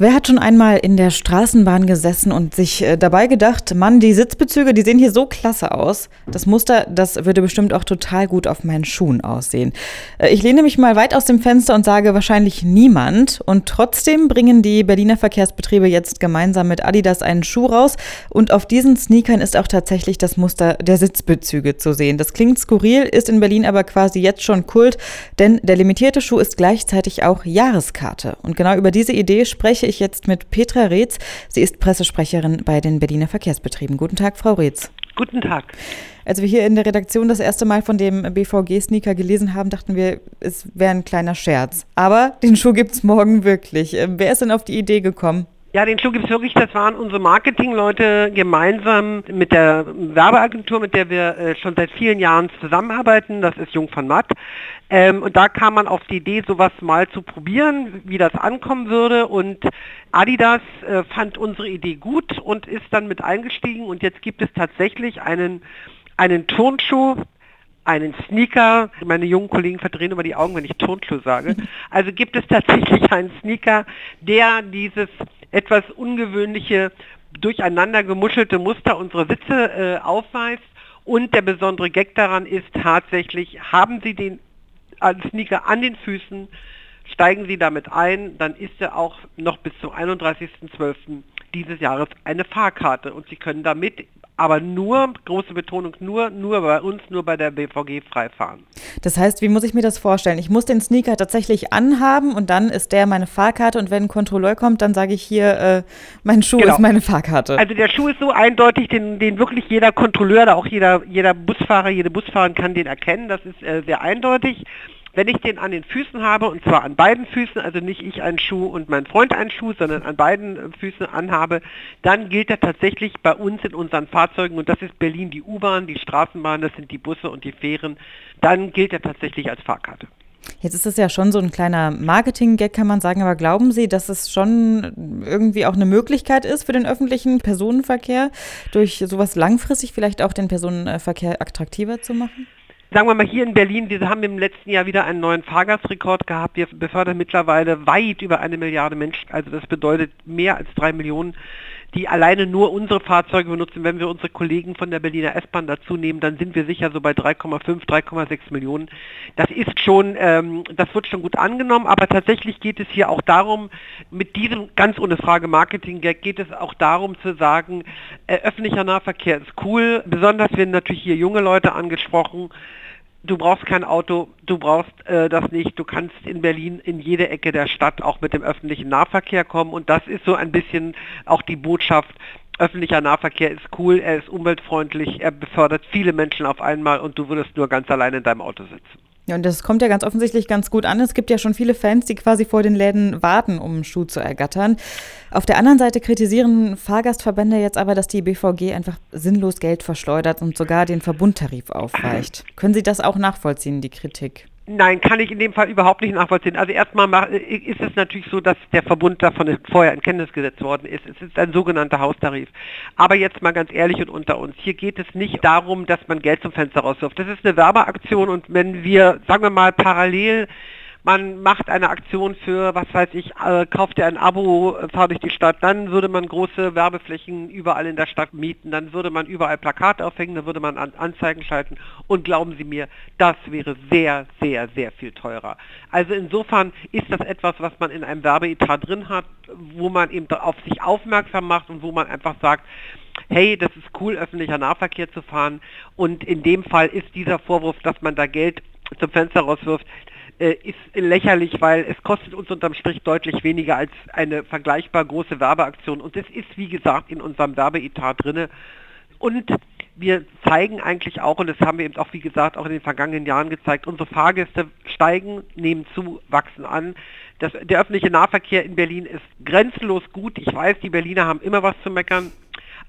Wer hat schon einmal in der Straßenbahn gesessen und sich äh, dabei gedacht, Mann, die Sitzbezüge, die sehen hier so klasse aus. Das Muster, das würde bestimmt auch total gut auf meinen Schuhen aussehen. Äh, ich lehne mich mal weit aus dem Fenster und sage wahrscheinlich niemand. Und trotzdem bringen die Berliner Verkehrsbetriebe jetzt gemeinsam mit Adidas einen Schuh raus. Und auf diesen Sneakern ist auch tatsächlich das Muster der Sitzbezüge zu sehen. Das klingt skurril, ist in Berlin aber quasi jetzt schon Kult, denn der limitierte Schuh ist gleichzeitig auch Jahreskarte. Und genau über diese Idee spreche ich jetzt mit Petra Reetz. Sie ist Pressesprecherin bei den Berliner Verkehrsbetrieben. Guten Tag, Frau Reetz. Guten Tag. Als wir hier in der Redaktion das erste Mal von dem BVG-Sneaker gelesen haben, dachten wir, es wäre ein kleiner Scherz. Aber den Schuh gibt es morgen wirklich. Wer ist denn auf die Idee gekommen? Ja, den Schuh gibt es wirklich. Das waren unsere Marketingleute gemeinsam mit der Werbeagentur, mit der wir äh, schon seit vielen Jahren zusammenarbeiten. Das ist Jung von Matt. Ähm, und da kam man auf die Idee, sowas mal zu probieren, wie das ankommen würde. Und Adidas äh, fand unsere Idee gut und ist dann mit eingestiegen. Und jetzt gibt es tatsächlich einen, einen Turnschuh, einen Sneaker. Meine jungen Kollegen verdrehen immer die Augen, wenn ich Turnschuh sage. Also gibt es tatsächlich einen Sneaker, der dieses etwas ungewöhnliche, durcheinander gemuschelte Muster unserer Sitze äh, aufweist. Und der besondere Gag daran ist tatsächlich, haben Sie den Sneaker an den Füßen, steigen Sie damit ein, dann ist er auch noch bis zum 31.12. dieses Jahres eine Fahrkarte und Sie können damit aber nur, große Betonung, nur, nur bei uns, nur bei der BVG frei fahren. Das heißt, wie muss ich mir das vorstellen? Ich muss den Sneaker tatsächlich anhaben und dann ist der meine Fahrkarte und wenn ein Kontrolleur kommt, dann sage ich hier, äh, mein Schuh genau. ist meine Fahrkarte. Also der Schuh ist so eindeutig, den, den wirklich jeder Kontrolleur, auch jeder, jeder Busfahrer, jede Busfahrerin kann den erkennen, das ist äh, sehr eindeutig. Wenn ich den an den Füßen habe, und zwar an beiden Füßen, also nicht ich einen Schuh und mein Freund einen Schuh, sondern an beiden äh, Füßen anhabe, dann gilt er tatsächlich bei uns in unseren Fahrzeugen, und das ist Berlin die U-Bahn, die Straßenbahn, das sind die Busse und die Fähren, dann gilt er tatsächlich als Fahrkarte. Jetzt ist das ja schon so ein kleiner Marketing-Gag, kann man sagen, aber glauben Sie, dass es schon irgendwie auch eine Möglichkeit ist für den öffentlichen Personenverkehr, durch sowas langfristig vielleicht auch den Personenverkehr attraktiver zu machen? Sagen wir mal hier in Berlin, wir haben im letzten Jahr wieder einen neuen Fahrgastrekord gehabt. Wir befördern mittlerweile weit über eine Milliarde Menschen. Also das bedeutet mehr als drei Millionen die alleine nur unsere Fahrzeuge benutzen. Wenn wir unsere Kollegen von der Berliner S-Bahn dazu nehmen, dann sind wir sicher so bei 3,5, 3,6 Millionen. Das ist schon, ähm, das wird schon gut angenommen, aber tatsächlich geht es hier auch darum, mit diesem ganz ohne Frage Marketing-Gag geht es auch darum zu sagen, äh, öffentlicher Nahverkehr ist cool, besonders werden natürlich hier junge Leute angesprochen, du brauchst kein Auto, du brauchst äh, das nicht. Du kannst in Berlin in jede Ecke der Stadt auch mit dem öffentlichen Nahverkehr kommen und das ist so ein bisschen auch die Botschaft. Öffentlicher Nahverkehr ist cool, er ist umweltfreundlich, er befördert viele Menschen auf einmal und du würdest nur ganz allein in deinem Auto sitzen. Ja, und das kommt ja ganz offensichtlich ganz gut an. Es gibt ja schon viele Fans, die quasi vor den Läden warten, um einen Schuh zu ergattern. Auf der anderen Seite kritisieren Fahrgastverbände jetzt aber, dass die BVG einfach sinnlos Geld verschleudert und sogar den Verbundtarif aufweicht. Können Sie das auch nachvollziehen, die Kritik? Nein, kann ich in dem Fall überhaupt nicht nachvollziehen. Also erstmal ist es natürlich so, dass der Verbund davon vorher in Kenntnis gesetzt worden ist. Es ist ein sogenannter Haustarif. Aber jetzt mal ganz ehrlich und unter uns, hier geht es nicht darum, dass man Geld zum Fenster rauswirft. Das ist eine Werbeaktion und wenn wir, sagen wir mal, parallel man macht eine Aktion für, was weiß ich, äh, kauft ihr ein Abo, äh, fahr durch die Stadt, dann würde man große Werbeflächen überall in der Stadt mieten, dann würde man überall Plakate aufhängen, dann würde man an Anzeigen schalten und glauben Sie mir, das wäre sehr, sehr, sehr viel teurer. Also insofern ist das etwas, was man in einem Werbeetat drin hat, wo man eben auf sich aufmerksam macht und wo man einfach sagt, hey, das ist cool, öffentlicher Nahverkehr zu fahren. Und in dem Fall ist dieser Vorwurf, dass man da Geld zum Fenster rauswirft, ist lächerlich, weil es kostet uns unterm Strich deutlich weniger als eine vergleichbar große Werbeaktion. Und es ist, wie gesagt, in unserem Werbeetat drinne. Und wir zeigen eigentlich auch, und das haben wir eben auch, wie gesagt, auch in den vergangenen Jahren gezeigt, unsere Fahrgäste steigen, nehmen zu, wachsen an. Das, der öffentliche Nahverkehr in Berlin ist grenzenlos gut. Ich weiß, die Berliner haben immer was zu meckern.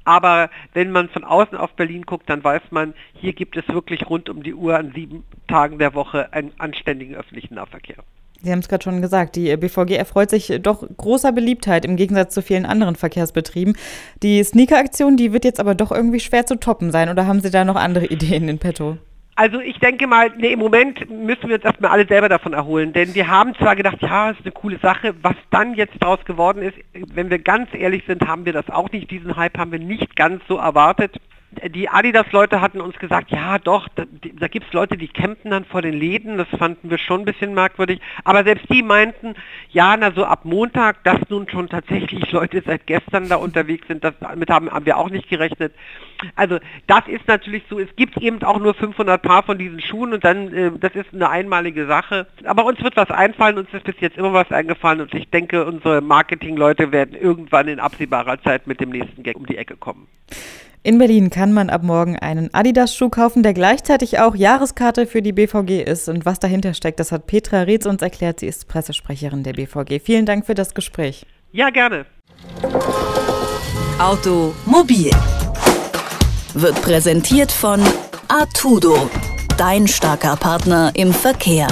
Aber wenn man von außen auf Berlin guckt, dann weiß man, hier gibt es wirklich rund um die Uhr an sieben Tagen der Woche einen anständigen öffentlichen Nahverkehr. Sie haben es gerade schon gesagt, die BVG erfreut sich doch großer Beliebtheit im Gegensatz zu vielen anderen Verkehrsbetrieben. Die Sneaker-Aktion, die wird jetzt aber doch irgendwie schwer zu toppen sein. Oder haben Sie da noch andere Ideen in petto? Also ich denke mal, nee, im Moment müssen wir uns erstmal alle selber davon erholen, denn wir haben zwar gedacht, ja, ist eine coole Sache, was dann jetzt daraus geworden ist, wenn wir ganz ehrlich sind, haben wir das auch nicht, diesen Hype haben wir nicht ganz so erwartet die Adidas-Leute hatten uns gesagt, ja doch, da, da gibt es Leute, die campen dann vor den Läden, das fanden wir schon ein bisschen merkwürdig, aber selbst die meinten, ja, na so ab Montag, dass nun schon tatsächlich Leute seit gestern da unterwegs sind, das, damit haben, haben wir auch nicht gerechnet. Also das ist natürlich so, es gibt eben auch nur 500 Paar von diesen Schuhen und dann, äh, das ist eine einmalige Sache, aber uns wird was einfallen, uns ist bis jetzt immer was eingefallen und ich denke, unsere Marketing-Leute werden irgendwann in absehbarer Zeit mit dem nächsten Gag um die Ecke kommen. In Berlin kann man ab morgen einen Adidas-Schuh kaufen, der gleichzeitig auch Jahreskarte für die BVG ist. Und was dahinter steckt, das hat Petra Rietz uns erklärt. Sie ist Pressesprecherin der BVG. Vielen Dank für das Gespräch. Ja, gerne. Automobil wird präsentiert von Artudo, dein starker Partner im Verkehr.